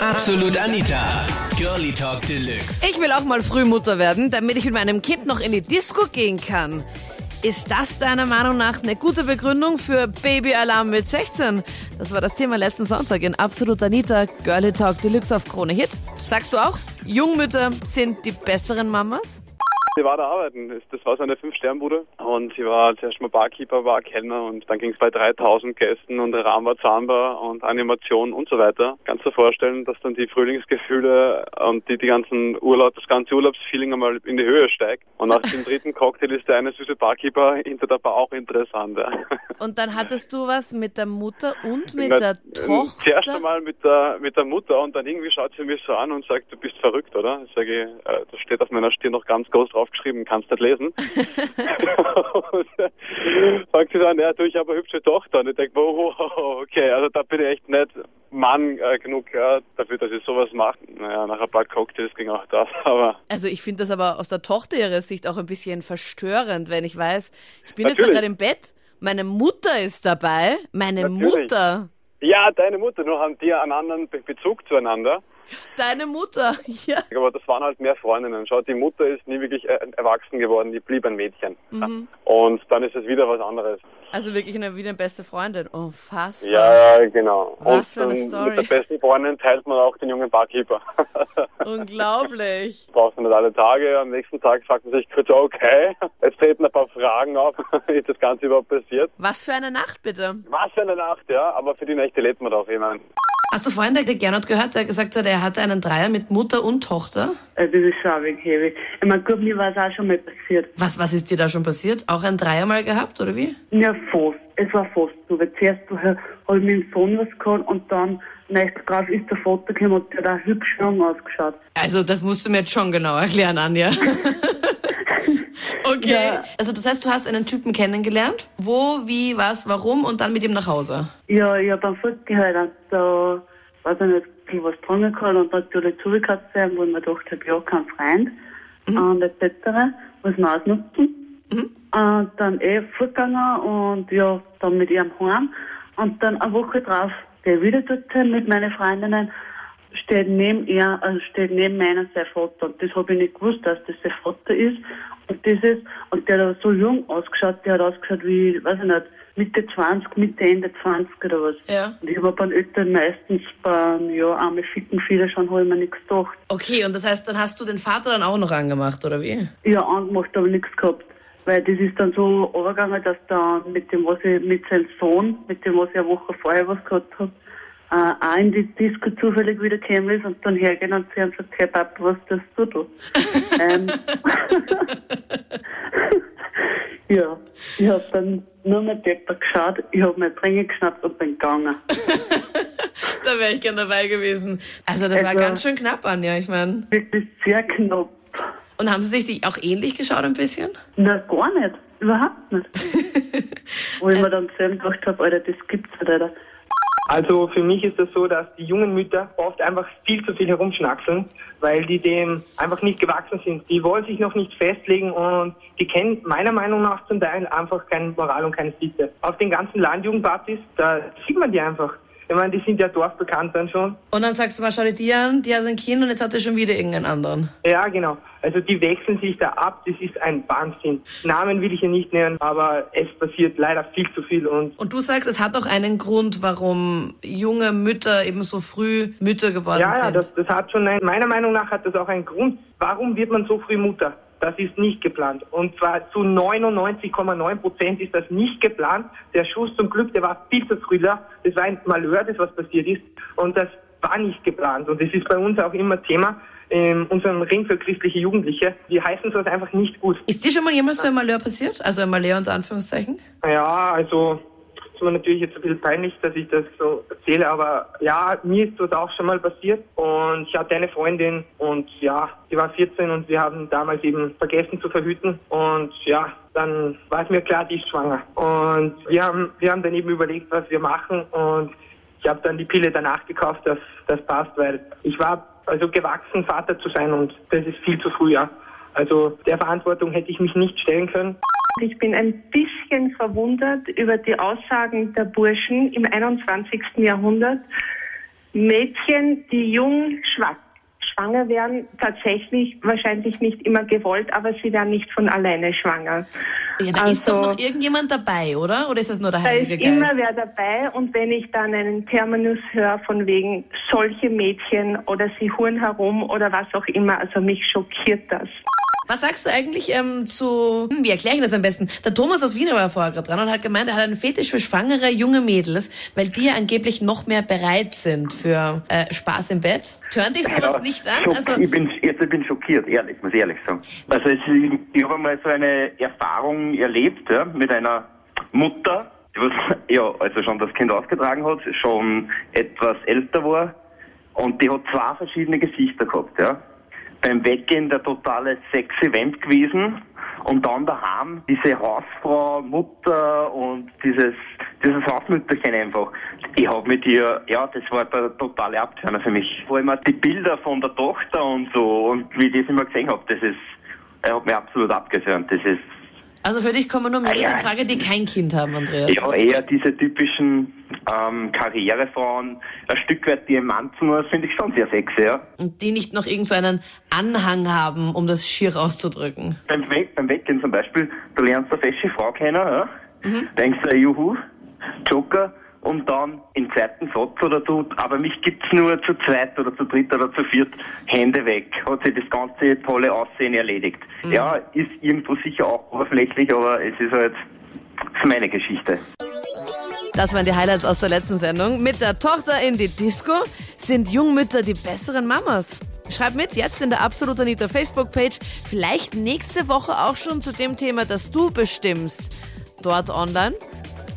Absolut Anita. Girlie Talk Deluxe. Ich will auch mal Frühmutter werden, damit ich mit meinem Kind noch in die Disco gehen kann. Ist das deiner Meinung nach eine gute Begründung für Babyalarm mit 16? Das war das Thema letzten Sonntag in Absolut Anita, Girlie Talk Deluxe auf Krone Hit. Sagst du auch, Jungmütter sind die besseren Mamas? Sie war da arbeiten. Das war so eine Fünf-Sternbude und sie war zuerst mal Barkeeper, war Kellner und dann ging es bei 3000 Gästen und Ramba, Zamba und Animation und so weiter. Kannst du dir vorstellen, dass dann die Frühlingsgefühle und die, die ganzen Urlaub, das ganze Urlaubsfeeling einmal in die Höhe steigt und nach dem dritten Cocktail ist der eine süße Barkeeper hinter der Bar auch interessant. Ja. Und dann hattest du was mit der Mutter und mit Na, der Tochter? Zuerst einmal mit der, mit der Mutter und dann irgendwie schaut sie mich so an und sagt, du bist verrückt, oder? Ich sage, äh, das steht auf meiner Stirn noch ganz groß draufgeschrieben, kannst nicht lesen. und, äh, sie dann, ja, du, ich habe eine hübsche Tochter. Und ich denke, oh, okay, also da bin ich echt nicht Mann äh, genug äh, dafür, dass ich sowas mache. Naja, nach ein paar Cocktails ging auch das, aber Also ich finde das aber aus der Tochter ihrer Sicht auch ein bisschen verstörend, wenn ich weiß, ich bin jetzt da Natürlich. gerade im Bett, meine Mutter ist dabei, meine Natürlich. Mutter, ja, deine Mutter, nur haben die einen anderen Be Bezug zueinander. Deine Mutter, ja. Aber das waren halt mehr Freundinnen. Schau, die Mutter ist nie wirklich äh, erwachsen geworden, die blieb ein Mädchen. Mhm. Und dann ist es wieder was anderes. Also wirklich eine, wieder eine beste Freundin. Unfassbar. Ja, genau. Was für Und eine dann Story. Mit der besten Freundin teilt man auch den jungen Barkeeper. Unglaublich. Braucht man nicht alle Tage. Am nächsten Tag fragt man sich kurz, okay, jetzt treten ein paar Fragen auf, ist das Ganze überhaupt passiert? Was für eine Nacht bitte. Was für eine Nacht, ja, aber für die Nächte lebt man doch immer. Hast du vorhin der Gernot gehört, der gesagt hat, er hatte einen Dreier mit Mutter und Tochter? Also das ist schon wenig heavy. Ich meine, gut, mir war es auch schon mal passiert. Was, was ist dir da schon passiert? Auch ein Dreier mal gehabt, oder wie? Ja, fast. Es war fast so. Weil zuerst habe ich mit dem Sohn was gehabt und dann nächstes drauf ist der Vater gekommen und der hat auch hübsch jung ausgeschaut. Also das musst du mir jetzt schon genau erklären, Anja. okay. Ja. Also das heißt, du hast einen Typen kennengelernt. Wo, wie, was, warum und dann mit ihm nach Hause. Ja, ich habe halt und da, ich nicht, ein bisschen was gehabt und natürlich zugekatzt sein, wo ich mir gedacht habe, ja, kein Freund und etc. Muss man ausnutzen. Und dann eh fortgegangen und ja, dann mit ihrem heim. Und dann eine Woche drauf, der wieder dort mit meinen Freundinnen, steht neben ihr, also steht neben meiner sein Vater. Und das habe ich nicht gewusst, dass das sein Vater ist. Und das ist, und der hat so jung ausgeschaut, der hat ausgeschaut wie, weiß ich nicht, Mitte 20, Mitte, Ende 20 oder was. Ja. Und ich habe bei den Eltern meistens beim, ja, einmal ficken viele schon, habe ich mir nichts gedacht. Okay, und das heißt, dann hast du den Vater dann auch noch angemacht, oder wie? Ja, angemacht, aber nichts gehabt. Weil das ist dann so übergegangen, dass dann mit dem, was ich, mit seinem Sohn, mit dem, was ich eine Woche vorher was gehabt habe, äh, auch in die Disco zufällig wieder gekommen ist und dann hergehen und sie haben gesagt, hey Papa, was tust du da? ähm, ja, ich habe dann nur mit Depper geschaut, ich habe mir Trinken geschnappt und bin gegangen. Da wäre ich gern dabei gewesen. Also das war Also- ganz schön knapp, Anja, ich meine. Wirklich sehr knapp. Und haben sie sich auch ähnlich geschaut ein bisschen? Na, gar nicht. Überhaupt nicht. Wo ich mir dann selber gedacht habe, Alter, das gibt's nicht, Alter. Also für mich ist das so, dass die jungen Mütter oft einfach viel zu viel herumschnackseln, weil die dem einfach nicht gewachsen sind. Die wollen sich noch nicht festlegen und die kennen meiner Meinung nach zum Teil einfach keine Moral und keine Sitte. Auf den ganzen Landjugendpartys, da sieht man die einfach. Ich meine, die sind ja dorfbekannt dann schon. Und dann sagst du mal, schau dir die an, die hat ein Kind und jetzt hat sie schon wieder irgendeinen anderen. Ja, genau. Also die wechseln sich da ab. Das ist ein Wahnsinn. Namen will ich hier nicht nennen, aber es passiert leider viel zu viel und Und du sagst, es hat auch einen Grund, warum junge Mütter eben so früh Mütter geworden Ja, ja, sind. das, das hat schon, ein, meiner Meinung nach hat das auch einen Grund. Warum wird man so früh Mutter? Das ist nicht geplant. Und zwar zu 99,9 Prozent ist das nicht geplant. Der Schuss zum Glück, der war viel zu früh da. Das war ein Malheur, das was passiert ist. Und das war nicht geplant. Und das ist bei uns auch immer Thema in unserem Ring für christliche Jugendliche. Die heißen sowas einfach nicht gut. Ist dir schon mal jemals so ein Malheur passiert? Also ein Malheur unter Anführungszeichen? Ja, also ist mir natürlich jetzt ein bisschen peinlich, dass ich das so erzähle, aber ja, mir ist das auch schon mal passiert und ich hatte eine Freundin und ja, die war 14 und wir haben damals eben vergessen zu verhüten und ja, dann war es mir klar, die ist schwanger und wir haben, wir haben dann eben überlegt, was wir machen und ich habe dann die Pille danach gekauft, dass das passt, weil ich war also gewachsen, Vater zu sein und das ist viel zu früh, ja. Also der Verantwortung hätte ich mich nicht stellen können. Ich bin ein bisschen verwundert über die Aussagen der Burschen im 21. Jahrhundert, Mädchen, die jung schwach schwanger werden, tatsächlich wahrscheinlich nicht immer gewollt, aber sie werden nicht von alleine schwanger. Ja, da ist doch noch irgendjemand dabei, oder? Oder ist das nur der Da Heilige ist Geist? immer wer dabei und wenn ich dann einen Terminus höre von wegen solche Mädchen oder sie huren herum oder was auch immer, also mich schockiert das. Was sagst du eigentlich ähm, zu, hm, wie erkläre ich das am besten? Der Thomas aus Wien war vorher gerade dran und hat gemeint, er hat einen Fetisch für schwangere junge Mädels, weil die ja angeblich noch mehr bereit sind für äh, Spaß im Bett. Tönt dich sowas Ja, nicht an? schock- Also, ich, bin, jetzt, ich bin schockiert, ehrlich, muss ich ehrlich sagen. Also es, ich, ich habe einmal so eine Erfahrung erlebt ja, mit einer Mutter, die was, ja, also schon das Kind ausgetragen hat, schon etwas älter war und die hat zwei verschiedene Gesichter gehabt. Ja. Beim Weggehen der totale Sex-Event gewesen und dann daheim diese Hausfrau, Mutter und dieses dieses Hausmütterchen einfach. Ich habe mit ihr, ja, das war der totale Abtörner für mich. Vor allem die Bilder von der Tochter und so und wie ich das immer gesehen habe, das ist, er hat mich absolut abgetörnt. Das ist also für dich kommen nur Mädels Ja. in Frage, die kein Kind haben, Andreas. ja eher diese typischen ähm, Karrierefrauen, ein Stück weit die Emanzen, das finde ich schon sehr sexy, ja. Und die nicht noch irgend so einen Anhang haben, um das schier auszudrücken. beim, Weg, beim Weggehen zum Beispiel, du lernst eine fesche Frau kennen, ja? denkst du, juhu, Joker, und dann im zweiten Satz oder so, aber mich gibt's nur zu zweit oder zu dritt oder zu viert, Hände weg, hat sich das ganze tolle Aussehen erledigt. Ja, ist irgendwo sicher auch oberflächlich, aber es ist halt, ist meine Geschichte. Das waren die Highlights aus der letzten Sendung. Mit der Tochter in die Disco sind Jungmütter die besseren Mamas. Schreib mit jetzt in der Absolut Anita Facebook-Page. Vielleicht nächste Woche auch schon zu dem Thema, das du bestimmst. Dort online.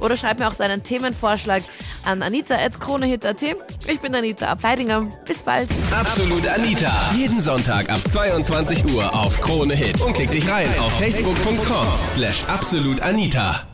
Oder schreib mir auch deinen Themenvorschlag an anita.kronehit.at. Ich bin Anita Ableidinger. Bis bald. Absolut Anita. Jeden Sonntag ab 22 Uhr auf Krone Hit. Und klick dich rein auf facebook.com slash absolutanita.